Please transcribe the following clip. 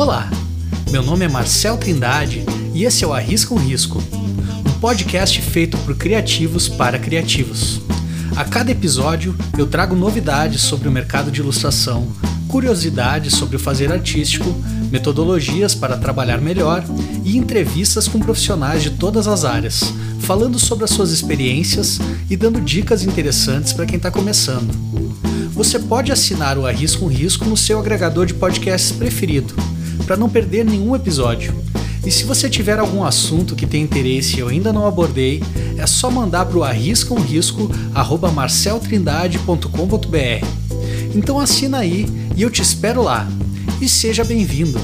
Olá, meu nome é Marcel Trindade e esse é o Arrisca um Risco, um podcast feito por criativos para criativos. A cada episódio eu trago novidades sobre o mercado de ilustração, curiosidades sobre o fazer artístico, metodologias para trabalhar melhor e entrevistas com profissionais de todas as áreas, falando sobre as suas experiências e dando dicas interessantes para quem está começando. Você pode assinar o Arrisca um Risco no seu agregador de podcasts preferido, para não perder nenhum episódio. E se você tiver algum assunto que tem interesse e eu ainda não abordei, é só mandar para o arriscaumrisco@marceltrindade.com.br. Então assina aí e eu te espero lá. E seja bem-vindo.